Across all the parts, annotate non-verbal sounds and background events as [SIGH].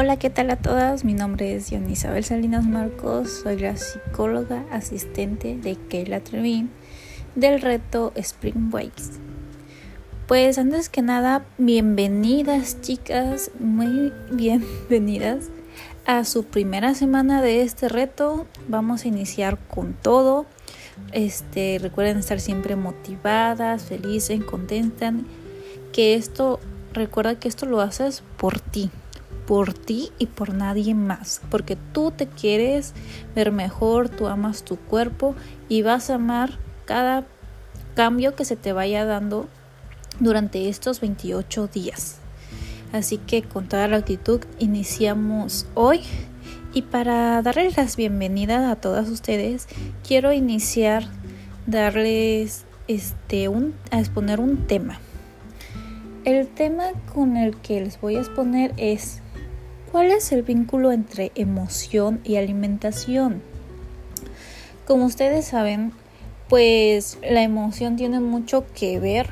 Hola, ¿qué tal a todas? Mi nombre es Isabel Salinas Marcos, soy la psicóloga asistente de Keila Trevin del reto Spring Breaks. Pues antes que nada, bienvenidas chicas, muy bienvenidas a su primera semana de este reto. Vamos a iniciar con todo. Este, recuerden estar siempre motivadas, felices, contentas. Que esto, recuerda que esto lo haces por ti, por ti y por nadie más, porque tú te quieres ver mejor, tú amas tu cuerpo y vas a amar cada cambio que se te vaya dando durante estos 28 días. Así que con toda la actitud iniciamos hoy y para darles las bienvenidas a todas ustedes quiero iniciar darles este un a exponer un tema. El tema con el que les voy a exponer es ¿Cuál es el vínculo entre emoción y alimentación? Como ustedes saben, pues la emoción tiene mucho que ver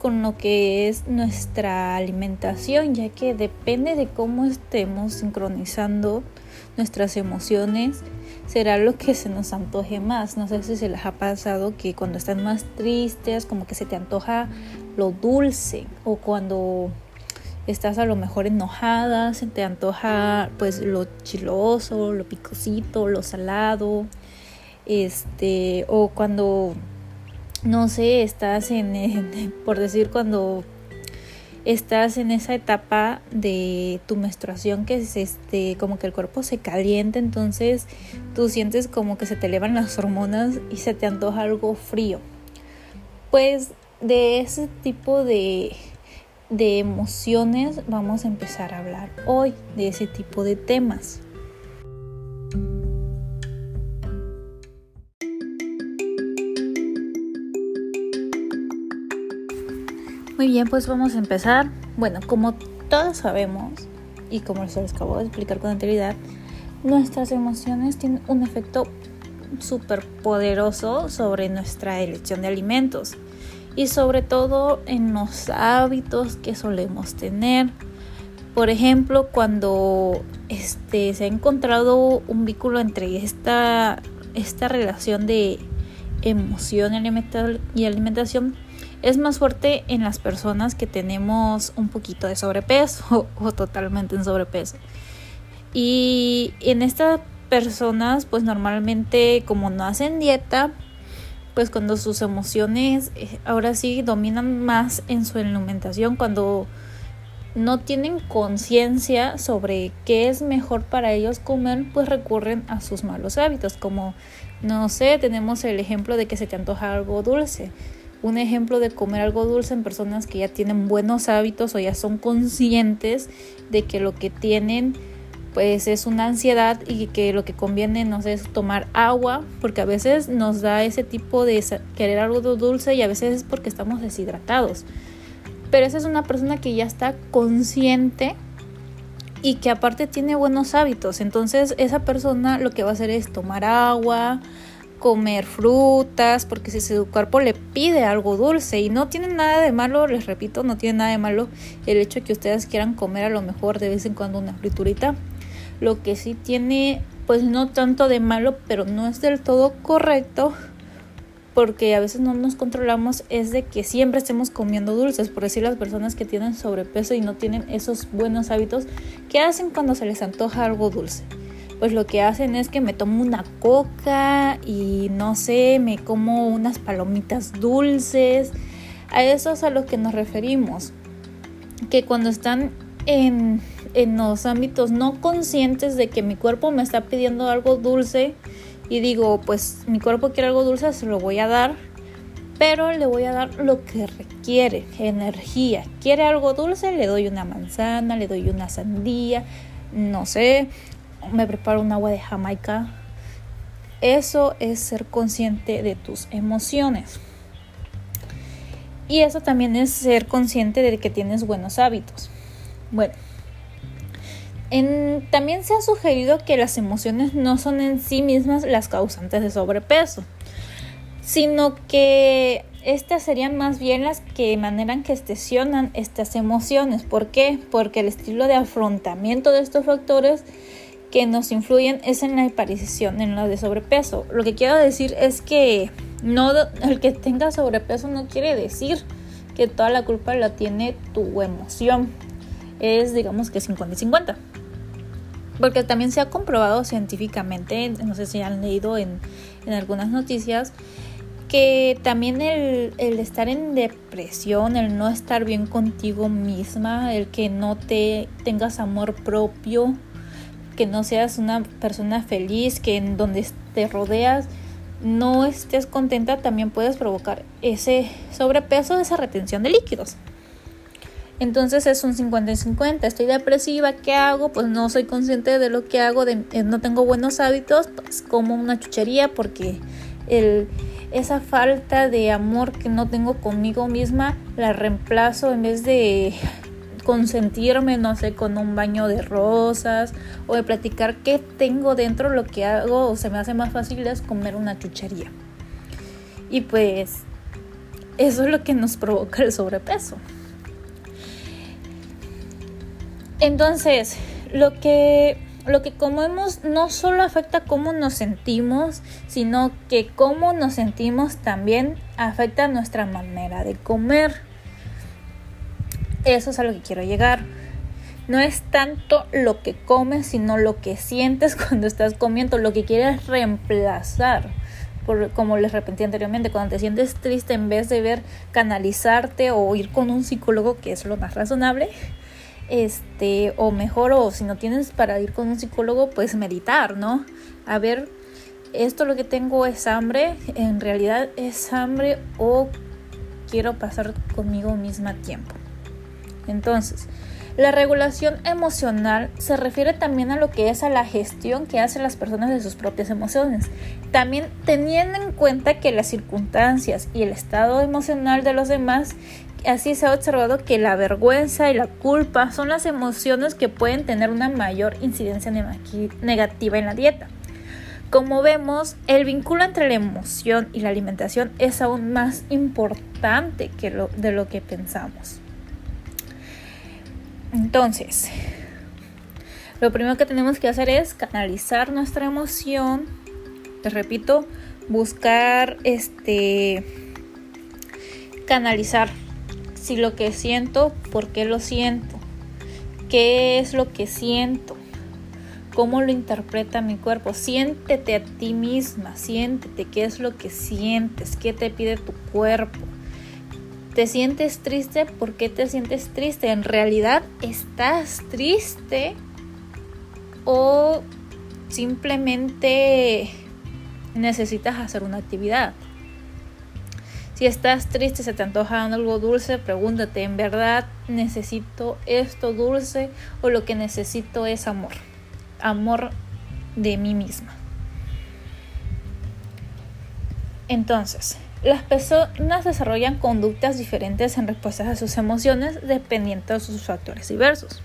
con lo que es nuestra alimentación, ya que depende de cómo estemos sincronizando nuestras emociones, será lo que se nos antoje más. No sé si se les ha pasado que cuando están más tristes, como que se te antoja lo dulce, o cuando estás a lo mejor enojada, se te antoja pues lo chiloso, lo picosito, lo salado, este, o cuando, no sé, estás en, [LAUGHS] por decir, cuando estás en esa etapa de tu menstruación que es este como que el cuerpo se calienta entonces tú sientes como que se te elevan las hormonas y se te antoja algo frío. Pues de ese tipo de de emociones vamos a empezar a hablar hoy, de ese tipo de temas. Muy bien, pues vamos a empezar. Bueno, como todos sabemos y como les acabo de explicar con anterioridad, nuestras emociones tienen un efecto súper poderoso sobre nuestra elección de alimentos y sobre todo en los hábitos que solemos tener. Por ejemplo, cuando este, se ha encontrado un vínculo entre esta, esta relación de emoción y alimentación, es más fuerte en las personas que tenemos un poquito de sobrepeso [LAUGHS] o, o totalmente en sobrepeso. Y en estas personas, pues normalmente como no hacen dieta, pues cuando sus emociones eh, ahora sí dominan más en su alimentación, cuando no tienen conciencia sobre qué es mejor para ellos comer, pues recurren a sus malos hábitos, como, no sé, tenemos el ejemplo de que se te antoja algo dulce. Un ejemplo de comer algo dulce en personas que ya tienen buenos hábitos o ya son conscientes de que lo que tienen pues es una ansiedad y que lo que conviene nos es tomar agua, porque a veces nos da ese tipo de querer algo dulce y a veces es porque estamos deshidratados. Pero esa es una persona que ya está consciente y que aparte tiene buenos hábitos. Entonces esa persona lo que va a hacer es tomar agua, comer frutas, porque si su cuerpo le pide algo dulce y no tiene nada de malo, les repito, no tiene nada de malo el hecho de que ustedes quieran comer a lo mejor de vez en cuando una friturita lo que sí tiene, pues no tanto de malo, pero no es del todo correcto, porque a veces no nos controlamos, es de que siempre estemos comiendo dulces. Por decir las personas que tienen sobrepeso y no tienen esos buenos hábitos, ¿qué hacen cuando se les antoja algo dulce? Pues lo que hacen es que me tomo una coca y no sé, me como unas palomitas dulces. A eso es a lo que nos referimos. Que cuando están en en los ámbitos no conscientes de que mi cuerpo me está pidiendo algo dulce y digo, pues mi cuerpo quiere algo dulce, se lo voy a dar, pero le voy a dar lo que requiere, energía. ¿Quiere algo dulce? Le doy una manzana, le doy una sandía, no sé, me preparo un agua de Jamaica. Eso es ser consciente de tus emociones. Y eso también es ser consciente de que tienes buenos hábitos. Bueno, también se ha sugerido que las emociones no son en sí mismas las causantes de sobrepeso, sino que estas serían más bien las que maneran que estacionan estas emociones. ¿Por qué? Porque el estilo de afrontamiento de estos factores que nos influyen es en la aparición, en lo de sobrepeso. Lo que quiero decir es que no el que tenga sobrepeso no quiere decir que toda la culpa la tiene tu emoción. Es digamos que 50 y 50. Porque también se ha comprobado científicamente, no sé si han leído en, en algunas noticias, que también el, el, estar en depresión, el no estar bien contigo misma, el que no te tengas amor propio, que no seas una persona feliz, que en donde te rodeas no estés contenta, también puedes provocar ese sobrepeso, esa retención de líquidos. Entonces es un 50 y 50. Estoy depresiva, ¿qué hago? Pues no soy consciente de lo que hago, de, eh, no tengo buenos hábitos, pues como una chuchería porque el, esa falta de amor que no tengo conmigo misma la reemplazo en vez de consentirme, no sé, con un baño de rosas o de platicar qué tengo dentro, lo que hago o se me hace más fácil es comer una chuchería. Y pues eso es lo que nos provoca el sobrepeso. Entonces, lo que lo que comemos no solo afecta cómo nos sentimos, sino que cómo nos sentimos también afecta nuestra manera de comer. Eso es a lo que quiero llegar. No es tanto lo que comes, sino lo que sientes [LAUGHS] cuando estás comiendo, lo que quieres reemplazar. Por, como les repetí anteriormente, cuando te sientes triste, en vez de ver canalizarte o ir con un psicólogo, que es lo más razonable, este, o mejor, o si no tienes para ir con un psicólogo, pues meditar, ¿no? A ver, esto lo que tengo es hambre, en realidad es hambre o quiero pasar conmigo misma tiempo. Entonces, la regulación emocional se refiere también a lo que es a la gestión que hacen las personas de sus propias emociones. También teniendo en cuenta que las circunstancias y el estado emocional de los demás, así se ha observado que la vergüenza y la culpa son las emociones que pueden tener una mayor incidencia negativa en la dieta. Como vemos, el vínculo entre la emoción y la alimentación es aún más importante que lo, de lo que pensamos. Entonces, lo primero que tenemos que hacer es canalizar nuestra emoción. Les repito, buscar este canalizar si lo que siento, por qué lo siento, qué es lo que siento, cómo lo interpreta mi cuerpo. Siéntete a ti misma, siéntete qué es lo que sientes, qué te pide tu cuerpo. ¿Te sientes triste? ¿Por qué te sientes triste? ¿En realidad estás triste? ¿O simplemente necesitas hacer una actividad? Si estás triste, se te antoja algo dulce, pregúntate, ¿en verdad necesito esto dulce o lo que necesito es amor? Amor de mí misma. Entonces, las personas desarrollan conductas diferentes en respuesta a sus emociones dependiendo de sus factores diversos,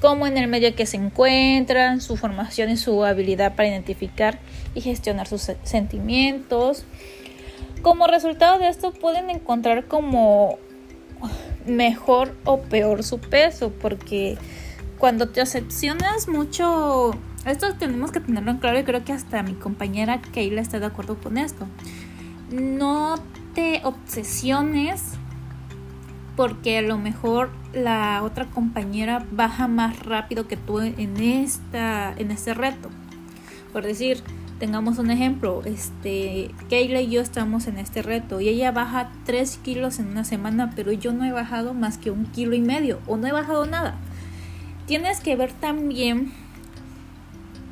como en el medio que se encuentran, su formación y su habilidad para identificar y gestionar sus sentimientos. Como resultado de esto pueden encontrar como mejor o peor su peso, porque cuando te obsesionas mucho, esto tenemos que tenerlo en claro y creo que hasta mi compañera Kayla está de acuerdo con esto no te obsesiones porque a lo mejor la otra compañera baja más rápido que tú en esta en este reto. Por decir, tengamos un ejemplo, este Kayla y yo estamos en este reto y ella baja 3 kilos en una semana, pero yo no he bajado más que un kilo y medio o no he bajado nada. Tienes que ver también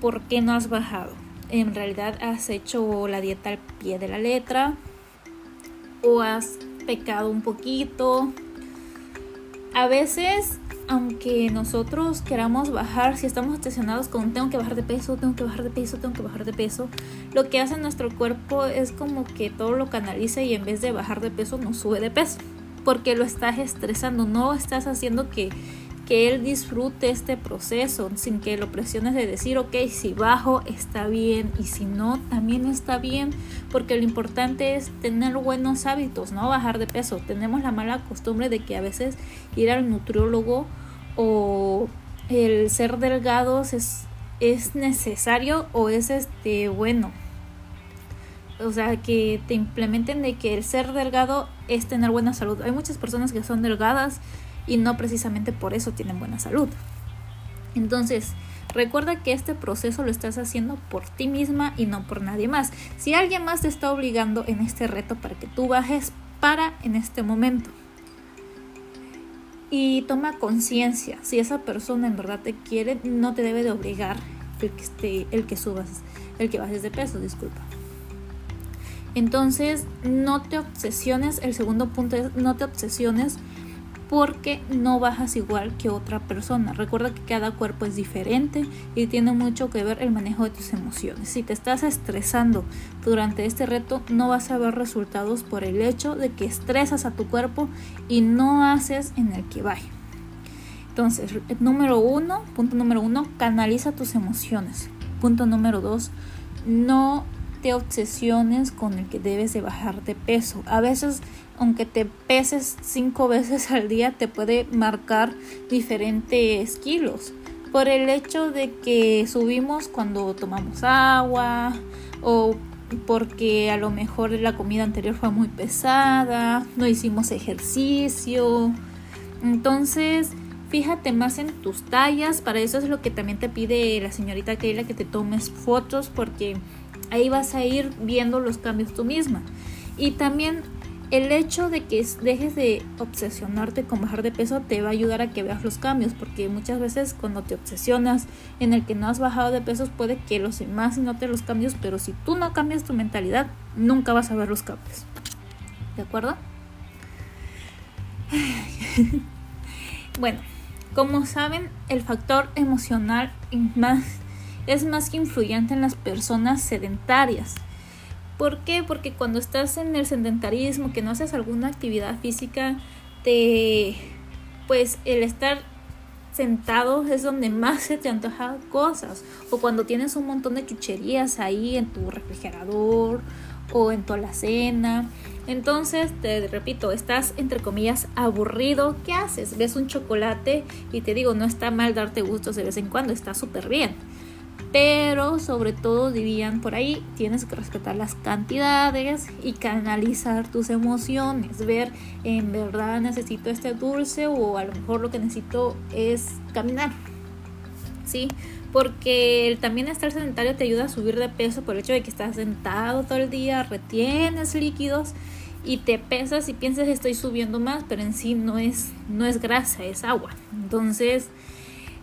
por qué no has bajado en realidad has hecho la dieta al pie de la letra o has pecado un poquito. A veces, aunque nosotros queramos bajar, si estamos obsesionados con tengo que bajar de peso, tengo que bajar de peso, tengo que bajar de peso, lo que hace nuestro cuerpo es como que todo lo canaliza y en vez de bajar de peso nos sube de peso, porque lo estás estresando, no estás haciendo que que él disfrute este proceso sin que lo presiones de decir, ok, si bajo está bien y si no, también está bien, porque lo importante es tener buenos hábitos, no bajar de peso. Tenemos la mala costumbre de que a veces ir al nutriólogo o el ser delgados es, es necesario o es este bueno. O sea, que te implementen de que el ser delgado es tener buena salud. Hay muchas personas que son delgadas y no precisamente por eso tienen buena salud. Entonces, recuerda que este proceso lo estás haciendo por ti misma y no por nadie más. Si alguien más te está obligando en este reto para que tú bajes, para en este momento. Y toma conciencia, si esa persona en verdad te quiere, no te debe de obligar el que, esté, el que subas, el que bajes de peso, disculpa. Entonces, no te obsesiones, el segundo punto es no te obsesiones porque no bajas igual que otra persona. Recuerda que cada cuerpo es diferente y tiene mucho que ver el manejo de tus emociones. Si te estás estresando durante este reto, no vas a ver resultados por el hecho de que estresas a tu cuerpo y no haces en el que baje. Entonces, número uno, punto número uno, canaliza tus emociones. Punto número dos, no obsesiones con el que debes de bajar de peso. A veces aunque te peses cinco [LAUGHS] veces al día, te puede marcar diferentes kilos. Por el hecho de que subimos cuando tomamos agua o porque a lo mejor la comida anterior fue muy pesada, no hicimos ejercicio. Entonces, fíjate más en tus tallas. Para eso es lo que también te pide la señorita Keila que te tomes fotos porque ahí vas a ir viendo los cambios tú misma. Y también el hecho de que dejes de obsesionarte con bajar de peso te va a ayudar a que veas los cambios, porque muchas veces cuando te obsesionas en el que no has bajado de pesos puede que los demás noten los cambios, pero si tú no cambias tu mentalidad, nunca vas a ver los cambios. ¿De acuerdo? [LAUGHS] bueno, como saben, el factor emocional es más influyente en las personas sedentarias ¿Por qué? Porque cuando estás en el sedentarismo, que no haces alguna actividad física, te pues el estar sentado es donde más se te antojan cosas. O cuando tienes un montón de chucherías ahí en tu refrigerador o en tu alacena. Entonces, te repito, estás entre comillas aburrido. ¿Qué haces? Ves un chocolate y te digo, no está mal darte gustos de vez en cuando, está súper bien pero sobre todo dirían por ahí tienes que respetar las cantidades y canalizar tus emociones, ver en verdad necesito este dulce o a lo mejor lo que necesito es caminar. ¿Sí? Porque también estar sedentario te ayuda a subir de peso por el hecho de que estás sentado todo el día, retienes líquidos y te pesas y piensas estoy subiendo más, pero en sí no es no es grasa, es agua. Entonces,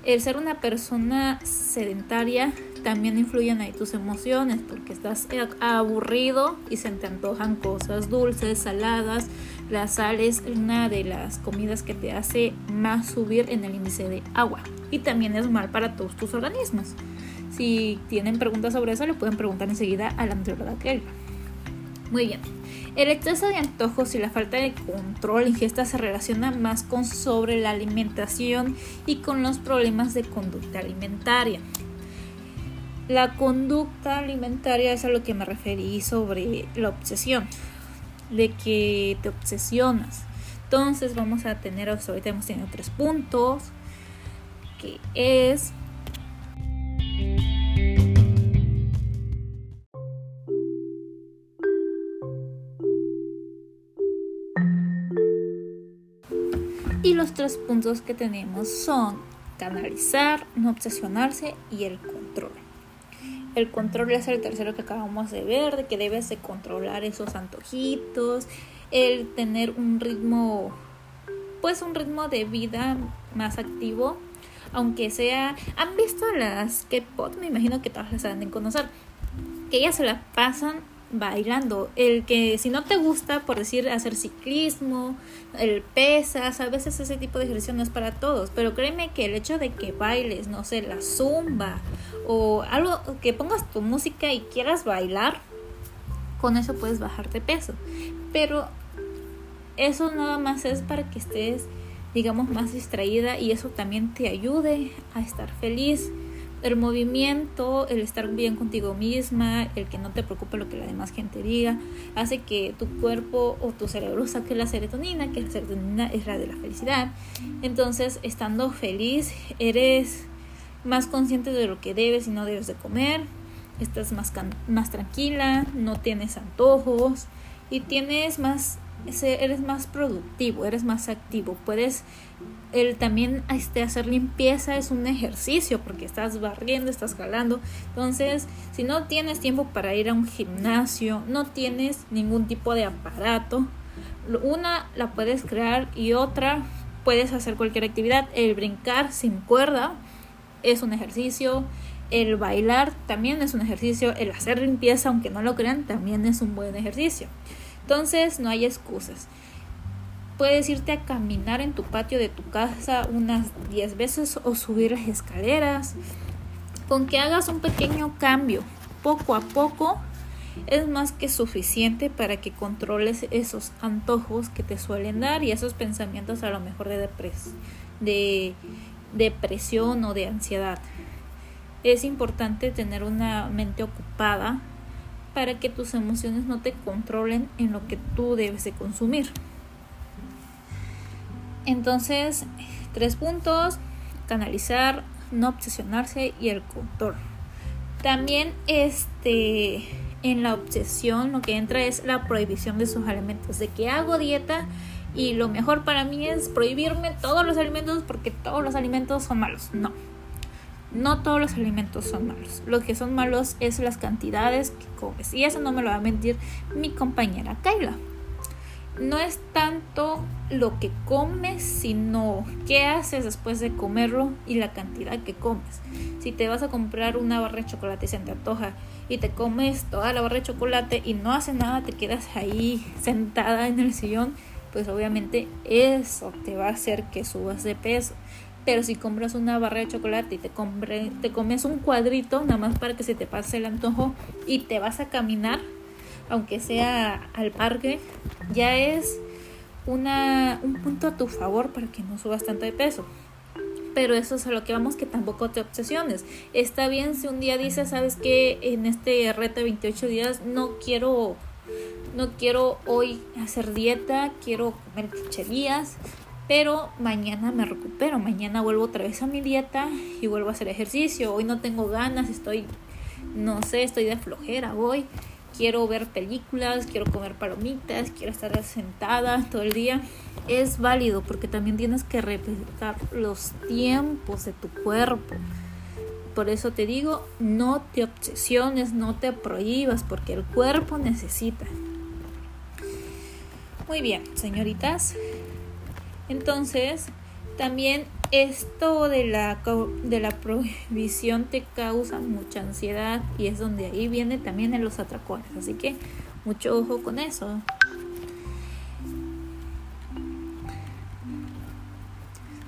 el ser una persona sedentaria también influyen ahí tus emociones porque estás aburrido y se te antojan cosas dulces, saladas. La sal es una de las comidas que te hace más subir en el índice de agua y también es mal para todos tus organismos. Si tienen preguntas sobre eso, le pueden preguntar enseguida a la nutrióloga Kelly. Muy bien. El exceso de antojos y la falta de control ingesta se relaciona más con sobre la alimentación y con los problemas de conducta alimentaria. La conducta alimentaria es a lo que me referí sobre la obsesión, de que te obsesionas. Entonces vamos a tener, ahorita hemos tenido tres puntos, que es Y los tres puntos que tenemos son canalizar, no obsesionarse y el control. El control es el tercero que acabamos de ver, de que debes de controlar esos antojitos, el tener un ritmo, pues un ritmo de vida más activo, aunque sea, han visto las K-pop, me imagino que todas las han de conocer, que ellas se las pasan bailando. El que si no te gusta, por decir, hacer ciclismo, el pesas, a veces ese tipo de ejercicio no es para todos, pero créeme que el hecho de que bailes, no sé, la zumba o algo que pongas tu música y quieras bailar, con eso puedes bajar de peso. Pero eso nada más es para que estés digamos, más distraída y eso también te ayude a estar feliz. El movimiento, el estar bien contigo misma, el que no te preocupe lo que la demás gente diga, hace que tu cuerpo o tu cerebro saque la serotonina, que la serotonina es la de la felicidad. Entonces, estando feliz, eres más consciente de lo que debes y no debes de comer, estás más, más tranquila, no tienes antojos y tienes más eres más productivo, eres más activo. Puedes el también este, hacer limpieza es un ejercicio porque estás barriendo, estás jalando. Entonces, si no tienes tiempo para ir a un gimnasio, no tienes ningún tipo de aparato, una la puedes crear y otra puedes hacer cualquier actividad. El brincar sin cuerda es un ejercicio. El bailar también es un ejercicio. El hacer limpieza, aunque no lo crean, también es un buen ejercicio. Entonces no hay excusas. Puedes irte a caminar en tu patio de tu casa unas 10 veces o subir las escaleras. Con que hagas un pequeño cambio poco a poco es más que suficiente para que controles esos antojos que te suelen dar y esos pensamientos a lo mejor de, de depresión o de ansiedad. Es importante tener una mente ocupada para que tus emociones no te controlen en lo que tú debes de consumir. Entonces, tres puntos, canalizar, no obsesionarse y el control. También este en la obsesión lo que entra es la prohibición de sus alimentos, de que hago dieta y lo mejor para mí es prohibirme todos los alimentos porque todos los alimentos son malos. No, no todos los alimentos son malos. Lo que son malos es las cantidades que comes. Y eso no me lo va a mentir mi compañera Kayla. No es tanto lo que comes, sino qué haces después de comerlo y la cantidad que comes. Si te vas a comprar una barra de chocolate y se te antoja y te comes toda la barra de chocolate y no haces nada, te quedas ahí sentada en el sillón, pues obviamente eso te va a hacer que subas de peso. Pero si compras una barra de chocolate y te, te comes un cuadrito, nada más para que se te pase el antojo y te vas a caminar, aunque sea al parque, ya es una, un punto a tu favor para que no subas tanto de peso. Pero eso es a lo que vamos, que tampoco te obsesiones. Está bien si un día dices, sabes que en este reto de 28 días no quiero, no quiero hoy hacer dieta, quiero comer chucherías, pero mañana me recupero, mañana vuelvo otra vez a mi dieta y vuelvo a hacer ejercicio. Hoy no tengo ganas, estoy, no sé, estoy de flojera hoy. Quiero ver películas, quiero comer palomitas, quiero estar sentada todo el día. Es válido porque también tienes que respetar los tiempos de tu cuerpo. Por eso te digo, no te obsesiones, no te prohíbas porque el cuerpo necesita. Muy bien, señoritas, entonces, también esto de la, de la prohibición te causa mucha ansiedad y es donde ahí viene también en los atracones. Así que mucho ojo con eso.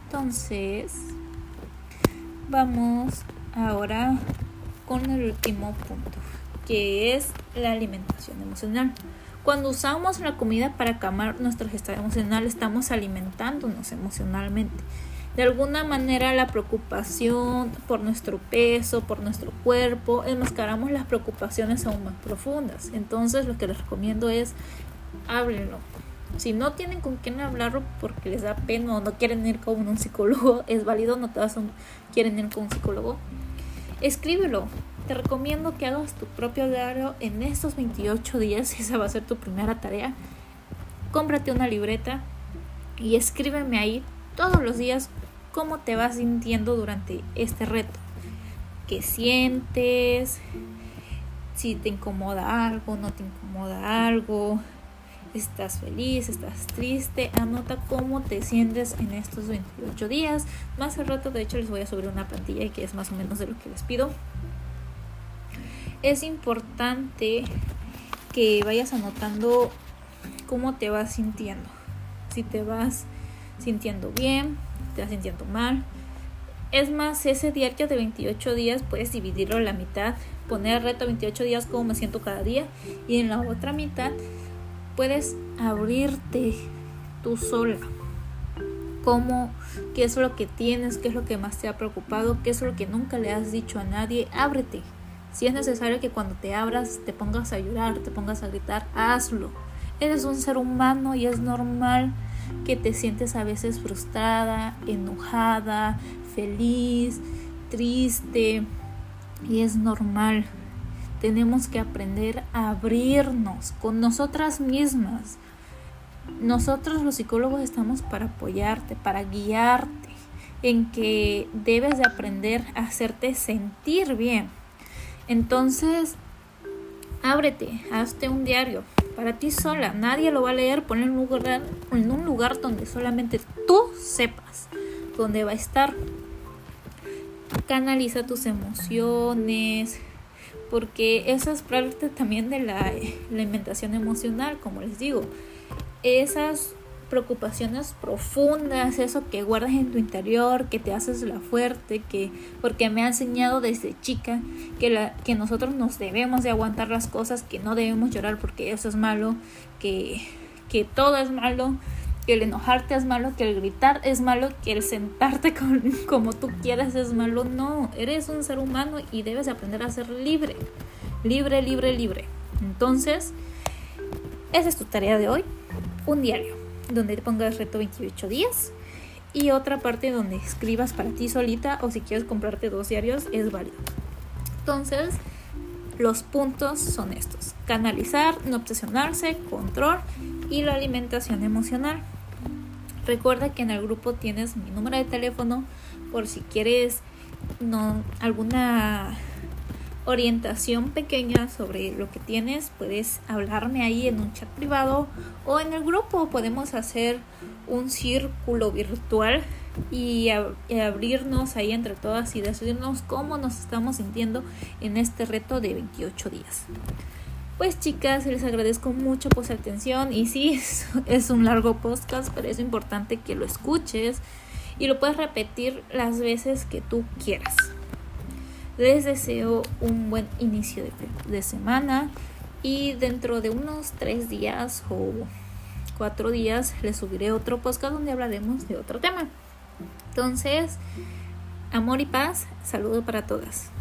Entonces, vamos ahora con el último punto, que es la alimentación emocional. Cuando usamos la comida para calmar nuestro estado emocional, estamos alimentándonos emocionalmente. De alguna manera la preocupación por nuestro peso, por nuestro cuerpo, enmascaramos las preocupaciones aún más profundas. Entonces lo que les recomiendo es háblenlo. Si no tienen con quién hablarlo porque les da pena o no quieren ir con un psicólogo, [LAUGHS] es válido, no todas son, quieren ir con un psicólogo, escríbelo te recomiendo que hagas tu propio diario en estos 28 días, [LAUGHS] esa va a ser tu primera tarea. Cómprate una libreta y escríbeme ahí todos los días cómo te vas sintiendo durante este reto. ¿Qué sientes? Si te incomoda algo, no te incomoda algo. ¿Estás feliz? ¿Estás triste? Anota cómo te sientes en estos 28 días. Más al rato, de hecho, les voy a subir una plantilla que es más o menos de lo que les pido es importante que vayas anotando cómo te vas sintiendo. Si te vas sintiendo bien, te sintiendo mal. Es más, ese diario de 28 días puedes dividirlo en la mitad, poner reto 28 días como me siento cada día y en la otra mitad puedes abrirte tú sola cómo, qué es lo que tienes, qué es lo que más te ha preocupado, qué es lo que nunca le has dicho a nadie, ábrete. Si es necesario que cuando te abras te pongas a llorar, te pongas a gritar, hazlo. Eres un ser humano y es normal que te sientes a veces frustrada, enojada, feliz, triste y es normal. Tenemos que aprender a abrirnos con nosotras mismas. Nosotros los psicólogos estamos para apoyarte, para guiarte en que debes de aprender a hacerte sentir bien. Entonces, ábrete, hazte un diario para ti sola. Nadie lo va a leer, ponlo en un lugar, en un lugar donde solamente tú sepas dónde va a estar. Canaliza tus emociones, porque eso es parte también de la, la alimentación emocional, como les digo. Esas preocupaciones profundas, eso que guardas en tu interior, que te haces la fuerte, que porque me ha enseñado desde chica que la que nosotros nos debemos de aguantar las cosas, que no debemos llorar porque eso es malo, que que todo es malo, que el enojarte es malo, que el gritar es malo, que el sentarte [LAUGHS] como tú quieras es malo. No, eres un ser humano y debes aprender a ser libre. Libre, libre, libre. Entonces, esa es tu tarea de hoy. Un diario donde te pongas reto 28 días y otra parte donde escribas para ti solita o si quieres comprarte dos diarios es válido. Entonces, los puntos son estos. Canalizar, no obsesionarse, control y la alimentación emocional. Recuerda que en el grupo tienes mi número de teléfono por si quieres no, alguna orientación pequeña sobre lo que tienes, puedes hablarme ahí en un chat privado o en el grupo. Podemos hacer un círculo virtual y, abrirnos ahí entre todas y decirnos cómo nos estamos sintiendo en este reto de 28 días. Pues chicas, les agradezco mucho por su atención y sí, [LAUGHS] es un largo podcast, pero es importante que lo escuches y lo puedes repetir las veces que tú quieras. Les deseo un buen inicio de, semana y dentro de unos tres días o cuatro días les subiré otro podcast donde hablaremos de otro tema. Entonces, amor y paz, saludo para todas.